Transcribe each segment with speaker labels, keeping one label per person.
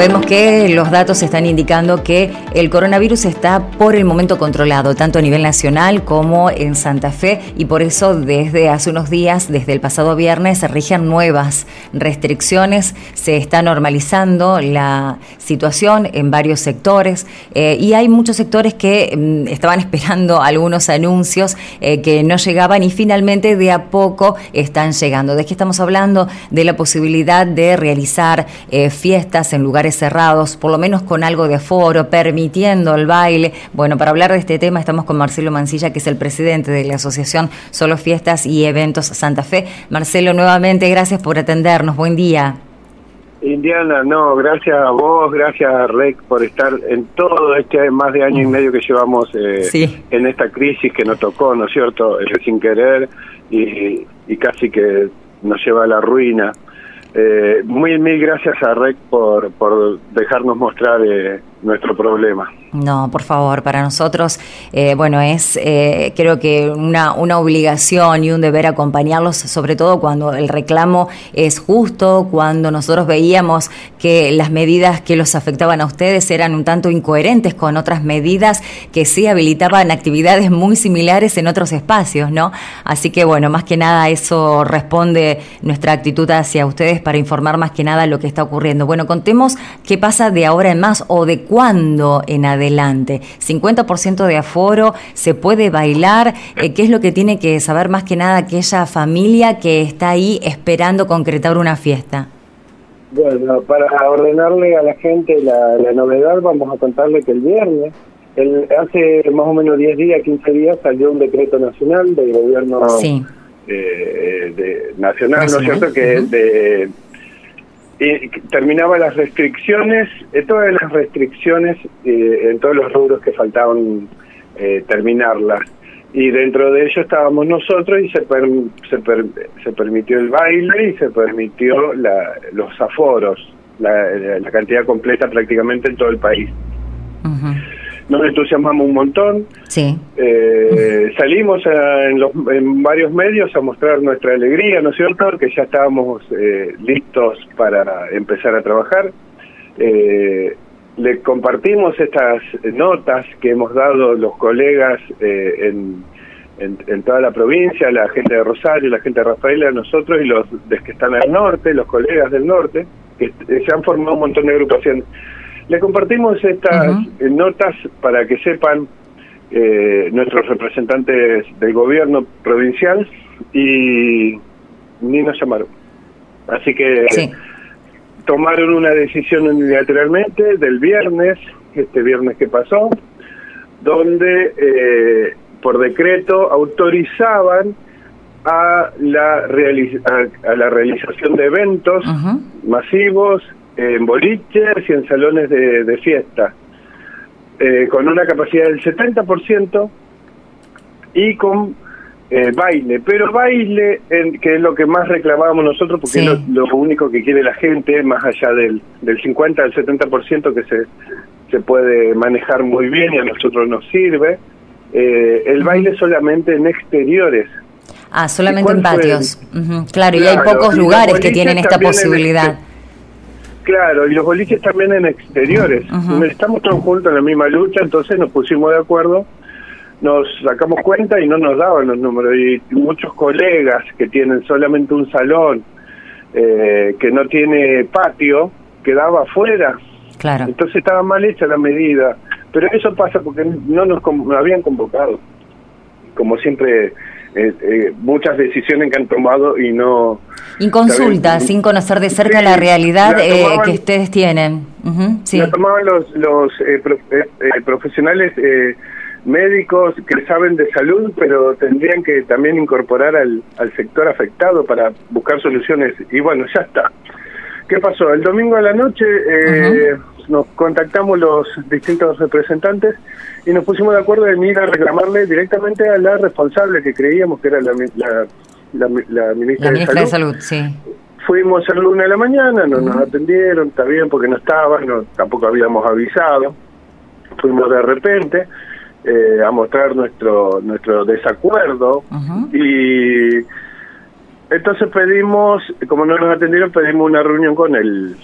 Speaker 1: Sabemos que los datos están indicando que el coronavirus está por el momento controlado, tanto a nivel nacional como en Santa Fe, y por eso desde hace unos días, desde el pasado viernes, se rigen nuevas restricciones, se está normalizando la situación en varios sectores, eh, y hay muchos sectores que mm, estaban esperando algunos anuncios eh, que no llegaban y finalmente de a poco están llegando. ¿De qué estamos hablando? De la posibilidad de realizar eh, fiestas en lugares cerrados, por lo menos con algo de aforo, permitiendo el baile. Bueno, para hablar de este tema estamos con Marcelo Mancilla, que es el presidente de la Asociación Solo Fiestas y Eventos Santa Fe. Marcelo, nuevamente gracias por atendernos. Buen día.
Speaker 2: Indiana, no, gracias a vos, gracias a Rec por estar en todo este más de año y medio que llevamos eh, en esta crisis que nos tocó, ¿no es cierto? Eh, sin querer y, y casi que nos lleva a la ruina. Eh, muy mil gracias a Rec por, por dejarnos mostrar eh, nuestro problema.
Speaker 1: No, por favor, para nosotros, eh, bueno, es eh, creo que una, una obligación y un deber acompañarlos, sobre todo cuando el reclamo es justo, cuando nosotros veíamos que las medidas que los afectaban a ustedes eran un tanto incoherentes con otras medidas que sí habilitaban actividades muy similares en otros espacios, ¿no? Así que, bueno, más que nada eso responde nuestra actitud hacia ustedes para informar más que nada lo que está ocurriendo. Bueno, contemos qué pasa de ahora en más o de cuándo en adelante. 50% de aforo, se puede bailar. Eh, ¿Qué es lo que tiene que saber más que nada aquella familia que está ahí esperando concretar una fiesta?
Speaker 2: Bueno, para ordenarle a la gente la, novedad, vamos a contarle que el viernes, el, hace más o menos 10 días, 15 días, salió un decreto nacional del gobierno eh, de, nacional, ¿no es cierto?, que es de terminaba las restricciones, eh, todas las restricciones eh, en todos los rubros que faltaban eh, terminarlas. Y dentro de ello estábamos nosotros y se, se, se, permitió el baile y se permitió la, los aforos, la, cantidad completa prácticamente en todo el país nos entusiasmamos un montón.
Speaker 1: Sí.
Speaker 2: Eh, salimos en, los, en varios medios a mostrar nuestra alegría, ¿no es cierto? Que ya estábamos eh, listos para empezar a trabajar. Eh, le compartimos estas notas que hemos dado los colegas en, en, toda la provincia, la gente de Rosario, la gente de Rafaela, nosotros y los que están al norte, los colegas del norte, que se han formado un montón de agrupaciones. Le compartimos estas eh, notas para que sepan eh, nuestros representantes del gobierno provincial y ni nos llamaron. Así que tomaron una decisión unilateralmente del viernes, este viernes que pasó, donde eh, por decreto autorizaban a la, a, la realización de eventos masivos en boliches y en salones de, fiesta, eh, con una capacidad del 70% y con eh, baile, pero baile, en, que es lo que más reclamábamos nosotros, porque es lo, único que quiere la gente, más allá del, del 50 al 70% que se, se puede manejar muy bien y a nosotros nos sirve, eh, el baile solamente en exteriores.
Speaker 1: Ah, solamente en patios. Claro, y hay pocos lugares que tienen esta posibilidad.
Speaker 2: Claro, y los boliches también en exteriores. Estamos todos juntos en la misma lucha, entonces nos pusimos de acuerdo, nos sacamos cuenta y no nos daban los números. Y muchos colegas que tienen solamente un salón, eh, que no tiene patio, quedaba afuera.
Speaker 1: Claro.
Speaker 2: Entonces estaba mal hecha la medida. Pero eso pasa porque no nos habían convocado. Como siempre eh, eh, muchas decisiones que han tomado y no...
Speaker 1: Inconsulta, sin conocer de cerca la realidad eh, que ustedes tienen.
Speaker 2: sí. La tomaban los, los profesionales médicos que saben de salud, pero tendrían que también incorporar al, al sector afectado para buscar soluciones. Y bueno, ya está. ¿Qué pasó? El domingo a la noche nos contactamos los distintos representantes y nos pusimos de acuerdo en ir a reclamarle directamente a la responsable que creíamos que era la, la, la, ministra,
Speaker 1: de, Salud. sí.
Speaker 2: Fuimos el lunes de la mañana, no nos atendieron, está bien porque no estaban, no, tampoco habíamos avisado. Fuimos de repente eh, a mostrar nuestro nuestro desacuerdo y entonces pedimos, como no nos atendieron, pedimos una reunión con el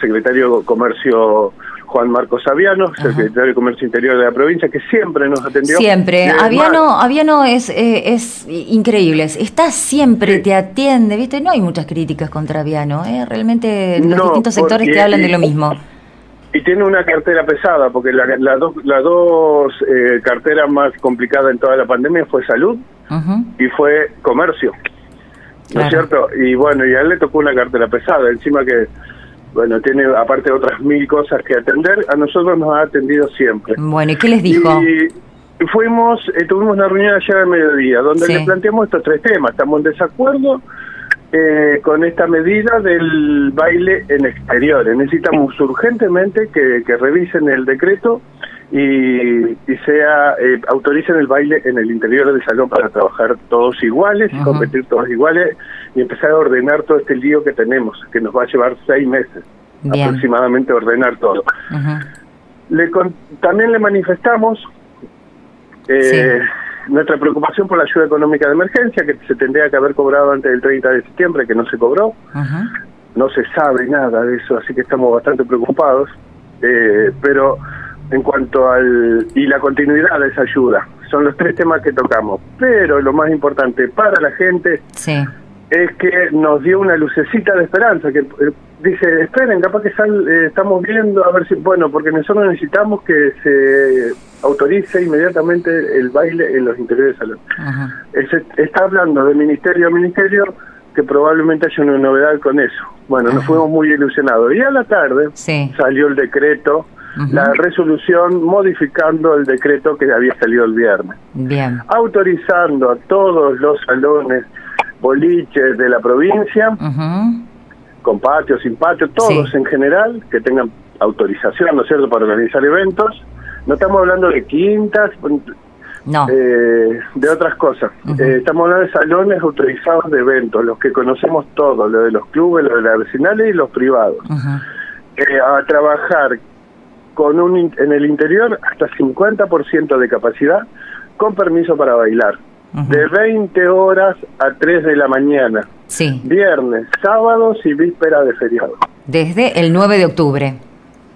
Speaker 2: secretario de Comercio Juan Marcos Aviano, secretario de Comercio Interior de la provincia, que siempre nos atendió.
Speaker 1: Siempre. Aviano, Aviano es, eh, es increíble. Está siempre, te atiende, ¿viste? No hay muchas críticas contra Aviano, ¿eh? Realmente los distintos sectores te hablan de lo mismo.
Speaker 2: Y tiene una cartera pesada, porque la, dos, las dos eh, carteras más complicadas en toda la pandemia fue salud y fue comercio. ¿No es cierto? Y bueno, y a él le tocó una cartera pesada, encima que bueno, tiene aparte otras mil cosas que atender, a nosotros nos ha atendido siempre.
Speaker 1: Bueno, ¿y qué les dijo?
Speaker 2: Y fuimos, eh, tuvimos una reunión ayer al mediodía, donde le planteamos estos tres temas. Estamos en desacuerdo eh, con esta medida del baile en exteriores. Necesitamos urgentemente que, que revisen el decreto y, y sea eh, autoricen el baile en el interior del salón para trabajar todos iguales y competir todos iguales y empezar a ordenar todo este lío que tenemos, que nos va a llevar seis meses aproximadamente ordenar todo. le también le manifestamos eh, nuestra preocupación por la ayuda económica de emergencia, que se tendría que haber cobrado antes del 30 de septiembre, que no se cobró. No se sabe nada de eso, así que estamos bastante preocupados. Eh, pero en cuanto al y la continuidad de esa ayuda. Son los tres temas que tocamos. Pero lo más importante para la gente es que nos dio una lucecita de esperanza, que eh, dice, esperen, capaz que eh, estamos viendo, a ver si, bueno, porque nosotros necesitamos que se autorice inmediatamente el baile en los interiores del salón. está hablando de ministerio a ministerio que probablemente haya una novedad con eso. Bueno, nos fuimos muy ilusionados. Y a la tarde salió el decreto la resolución modificando el decreto que había salido el viernes.
Speaker 1: Bien.
Speaker 2: Autorizando a todos los salones boliches de la provincia, con patio, sin patio, todos en general, que tengan autorización, ¿no es cierto?, para organizar eventos. No estamos hablando de quintas,
Speaker 1: no.
Speaker 2: Eh, de otras cosas. Eh, estamos hablando de salones autorizados de eventos, los que conocemos todos, lo de los clubes, lo de las vecinales y los privados. Eh, a trabajar con un en el interior hasta 50% de capacidad con permiso para bailar. De 20 horas a 3 de la mañana.
Speaker 1: Sí.
Speaker 2: Viernes, sábados y víspera de feriado.
Speaker 1: Desde el 9 de octubre.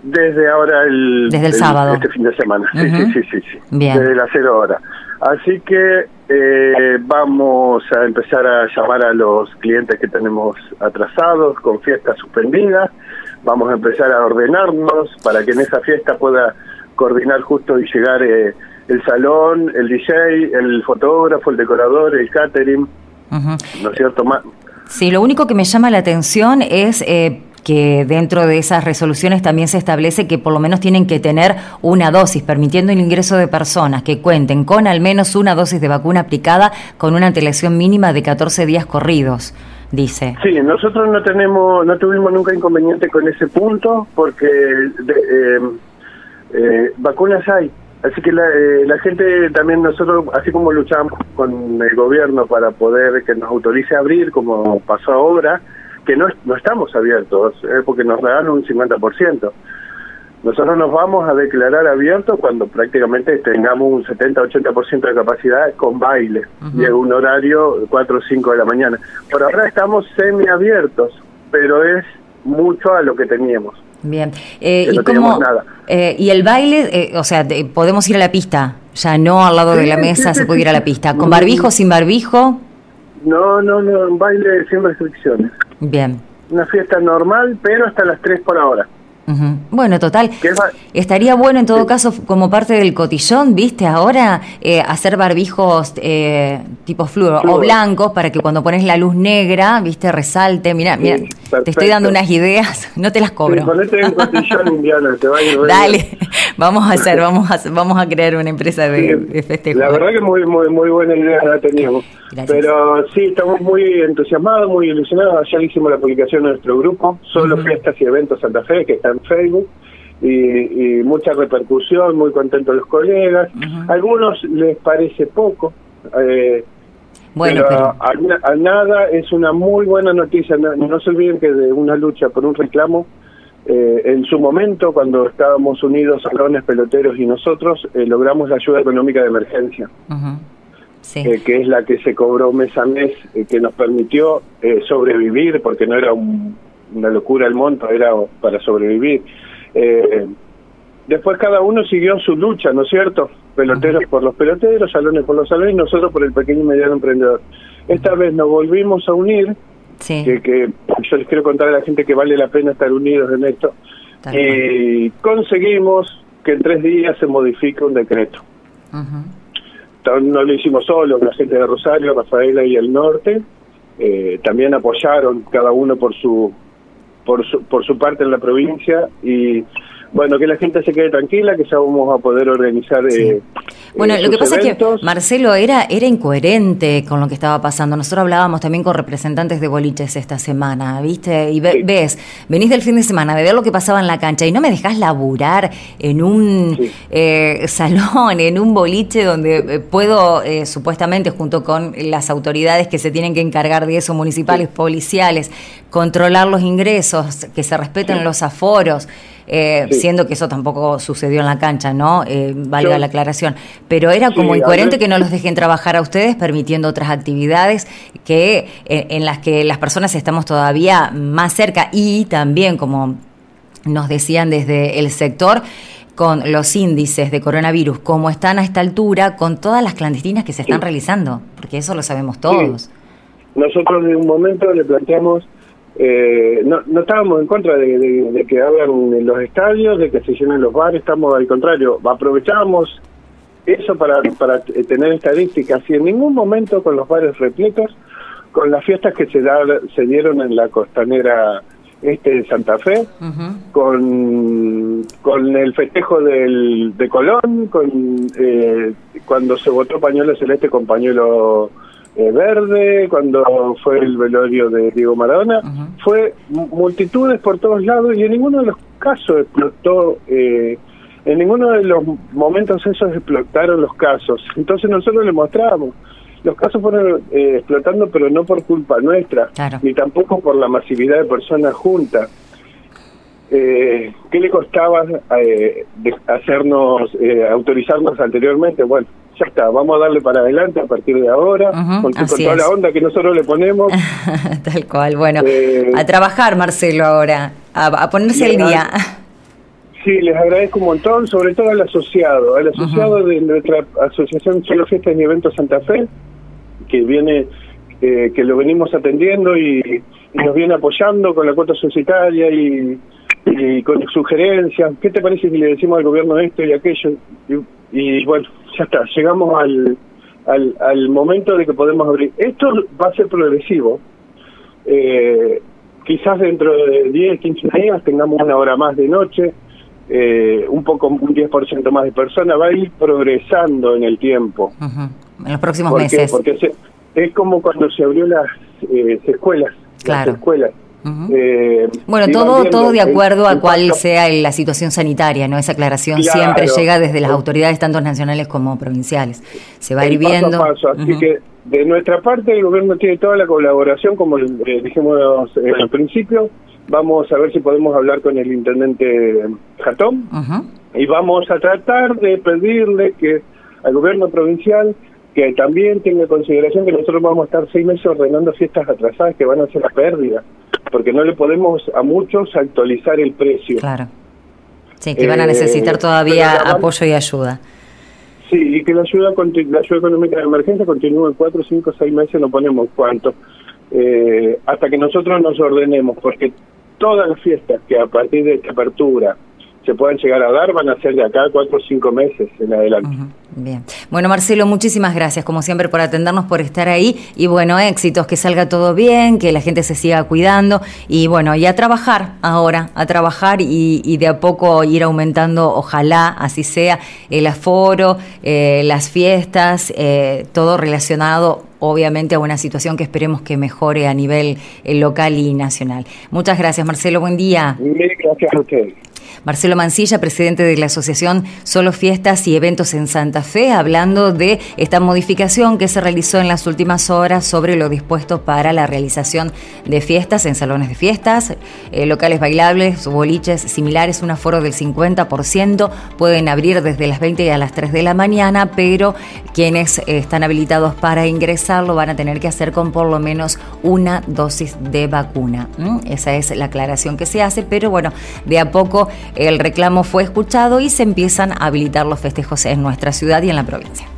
Speaker 2: Desde ahora el...
Speaker 1: Desde el, sábado.
Speaker 2: Este fin de semana. Sí, sí, sí, sí, sí.
Speaker 1: Bien.
Speaker 2: Desde las 0 horas. Así que eh, vamos a empezar a llamar a los clientes que tenemos atrasados con fiestas suspendidas vamos a empezar a ordenarnos para que en esa fiesta pueda coordinar justo y llegar eh, el salón, el DJ, el fotógrafo, el decorador, el catering, ¿no es cierto?
Speaker 1: Sí, lo único que me llama la atención es eh, que dentro de esas resoluciones también se establece que por lo menos tienen que tener una dosis, permitiendo el ingreso de personas que cuenten con al menos una dosis de vacuna aplicada con una antelación mínima de 14 días corridos dice.
Speaker 2: Sí, nosotros no tenemos, no tuvimos nunca inconveniente con ese punto porque eh, eh, vacunas hay. Así que la, eh, la, gente también nosotros, así como luchamos con el gobierno para poder que nos autorice abrir, como pasó ahora, que no, no estamos abiertos, porque nos regalan un 50%. Nosotros nos vamos a declarar abiertos cuando prácticamente tengamos un 70-80% de capacidad con baile y en un horario 4 o 5 de la mañana. Por ahora estamos semiabiertos, pero es mucho a lo que teníamos.
Speaker 1: Bien. Eh, ¿y, cómo, eh, ¿Y el baile? Eh, o sea, podemos ir a la pista, ya no al lado de la mesa se puede ir a la pista. ¿Con barbijo, sin barbijo?
Speaker 2: No, no, no, un baile sin restricciones.
Speaker 1: Bien.
Speaker 2: Una fiesta normal, pero hasta las 3 por ahora.
Speaker 1: Bueno, total. Estaría bueno en todo caso, como parte del cotillón, viste, ahora eh, hacer barbijos eh, tipo fluo o blancos para que cuando pones la luz negra, viste, resalte. Mira, mira, te estoy dando unas ideas, no te las cobro. Dale, vamos a hacer, vamos a, vamos a crear una empresa de, festejo.
Speaker 2: La verdad que muy, muy, muy buena idea la teníamos. Pero sí, estamos muy entusiasmados, muy ilusionados. Ya hicimos la publicación en nuestro grupo, solo fiestas y eventos Santa Fe, que está en Facebook. Y, mucha repercusión, muy contentos los colegas. algunos les parece poco, eh, bueno, pero, A, nada es una muy buena noticia. No, se olviden que de una lucha por un reclamo, eh, en su momento, cuando estábamos unidos, salones, peloteros y nosotros, eh, logramos la ayuda económica de emergencia. Eh, que es la que se cobró mes a mes, que nos permitió sobrevivir, porque no era un, una locura el monto, era para sobrevivir. Eh, después cada uno siguió su lucha, ¿no es cierto? Peloteros por los peloteros, salones por los salones, y nosotros por el pequeño y mediano emprendedor. Esta vez nos volvimos a unir, que, que yo les quiero contar a la gente que vale la pena estar unidos en esto, y conseguimos que en tres días se modifique un decreto. No lo hicimos solo, la gente de Rosario, Rafaela y el norte, eh, también apoyaron cada uno por su, por su por su parte en la provincia y bueno, que la gente se quede tranquila, que ya vamos a poder organizar. Eh,
Speaker 1: bueno, lo que pasa es que Marcelo era, era incoherente con lo que estaba pasando. Nosotros hablábamos también con representantes de boliches esta semana, ¿viste? Y ves, venís del fin de semana de ver lo que pasaba en la cancha y no me dejás laburar en un eh, salón, en un boliche donde eh, puedo, supuestamente, junto con las autoridades que se tienen que encargar de eso, municipales, policiales, controlar los ingresos, que se respeten los aforos. Eh, siendo que eso tampoco sucedió en la cancha, ¿no? Eh, valga la aclaración. Pero era como incoherente que no los dejen trabajar a ustedes permitiendo otras actividades que eh, en las que las personas estamos todavía más cerca y también, como nos decían desde el sector, con los índices de coronavirus como están a esta altura, con todas las clandestinas que se están realizando, porque eso lo sabemos todos.
Speaker 2: Nosotros en un momento le planteamos eh, no, no estábamos en contra de, que abran en los estadios, de que se llenen los bares, estamos al contrario, aprovechamos eso para, para tener estadísticas. Y en ningún momento con los bares repletos, con las fiestas que se, da, se dieron en la costanera este de Santa Fe, con, con el festejo del, de Colón, con eh, cuando se votó pañuelo celeste con pañuelo eh, verde, cuando fue el velorio de Diego Maradona, fue multitudes por todos lados y en ninguno de los casos explotó, eh, en ninguno de los momentos esos explotaron los casos. Entonces nosotros le mostramos, los casos fueron eh, explotando pero no por culpa nuestra, ni tampoco por la masividad de personas juntas. Eh, ¿Qué le costaba eh, hacernos, autorizarnos anteriormente? Bueno, ya está, vamos a darle para adelante a partir de ahora, con, toda la onda que nosotros le ponemos.
Speaker 1: Tal cual, bueno, eh, a trabajar Marcelo ahora, a, ponerse al día.
Speaker 2: Sí, les agradezco un montón, sobre todo al asociado, al asociado de nuestra asociación Solo Fiestas y Eventos Santa Fe, que viene, eh, que lo venimos atendiendo y, nos viene apoyando con la cuota societaria y, y con sugerencias. ¿Qué te parece si le decimos al gobierno esto y aquello? y bueno, ya está, llegamos al, al, al, momento de que podemos abrir. Esto va a ser progresivo. Eh, quizás dentro de 10, 15 días tengamos una hora más de noche, eh, un poco, un 10% más de personas, va a ir progresando en el tiempo.
Speaker 1: En los próximos meses.
Speaker 2: Porque es como cuando se abrió las eh, escuelas. Las escuelas
Speaker 1: eh, bueno, todo, todo de acuerdo a cuál sea la situación sanitaria, ¿no? Esa aclaración siempre llega desde las autoridades, tanto nacionales como provinciales. Se va a ir viendo.
Speaker 2: Así que de nuestra parte el gobierno tiene toda la colaboración, como dijimos al principio. Vamos a ver si podemos hablar con el intendente Jatón y vamos a tratar de pedirle que al gobierno provincial que también tenga consideración que nosotros vamos a estar seis meses ordenando fiestas atrasadas que van a ser la pérdida porque no le podemos a muchos actualizar el precio.
Speaker 1: Claro. Sí, que van a necesitar eh, todavía apoyo y ayuda.
Speaker 2: Sí, y que la ayuda, la ayuda económica de emergencia continúe cuatro, cinco, seis meses, no ponemos cuánto, eh, hasta que nosotros nos ordenemos, porque todas las fiestas que a partir de esta apertura se puedan llegar a dar van a ser de acá cuatro o cinco meses en adelante.
Speaker 1: Bien. Bueno, Marcelo, muchísimas gracias, como siempre, por atendernos, por estar ahí. Y bueno, éxitos, que salga todo bien, que la gente se siga cuidando. Y bueno, y a trabajar ahora, a trabajar y, de a poco ir aumentando, ojalá así sea, el aforo, eh, las fiestas, eh, todo relacionado obviamente a una situación que esperemos que mejore a nivel eh, local y nacional. Muchas gracias, Marcelo. Buen día.
Speaker 2: Gracias a ustedes.
Speaker 1: Marcelo Mancilla, presidente de la Asociación Solo Fiestas y Eventos en Santa Fe, hablando de esta modificación que se realizó en las últimas horas sobre lo dispuesto para la realización de fiestas en salones de fiestas, eh, locales bailables, boliches similares, un aforo del 50%, pueden abrir desde las 20 a las 3 de la mañana, pero quienes están habilitados para ingresar lo van a tener que hacer con por lo menos una dosis de vacuna. Esa es la aclaración que se hace, pero bueno, de a poco el reclamo fue escuchado y se empiezan a habilitar los festejos en nuestra ciudad y en la provincia.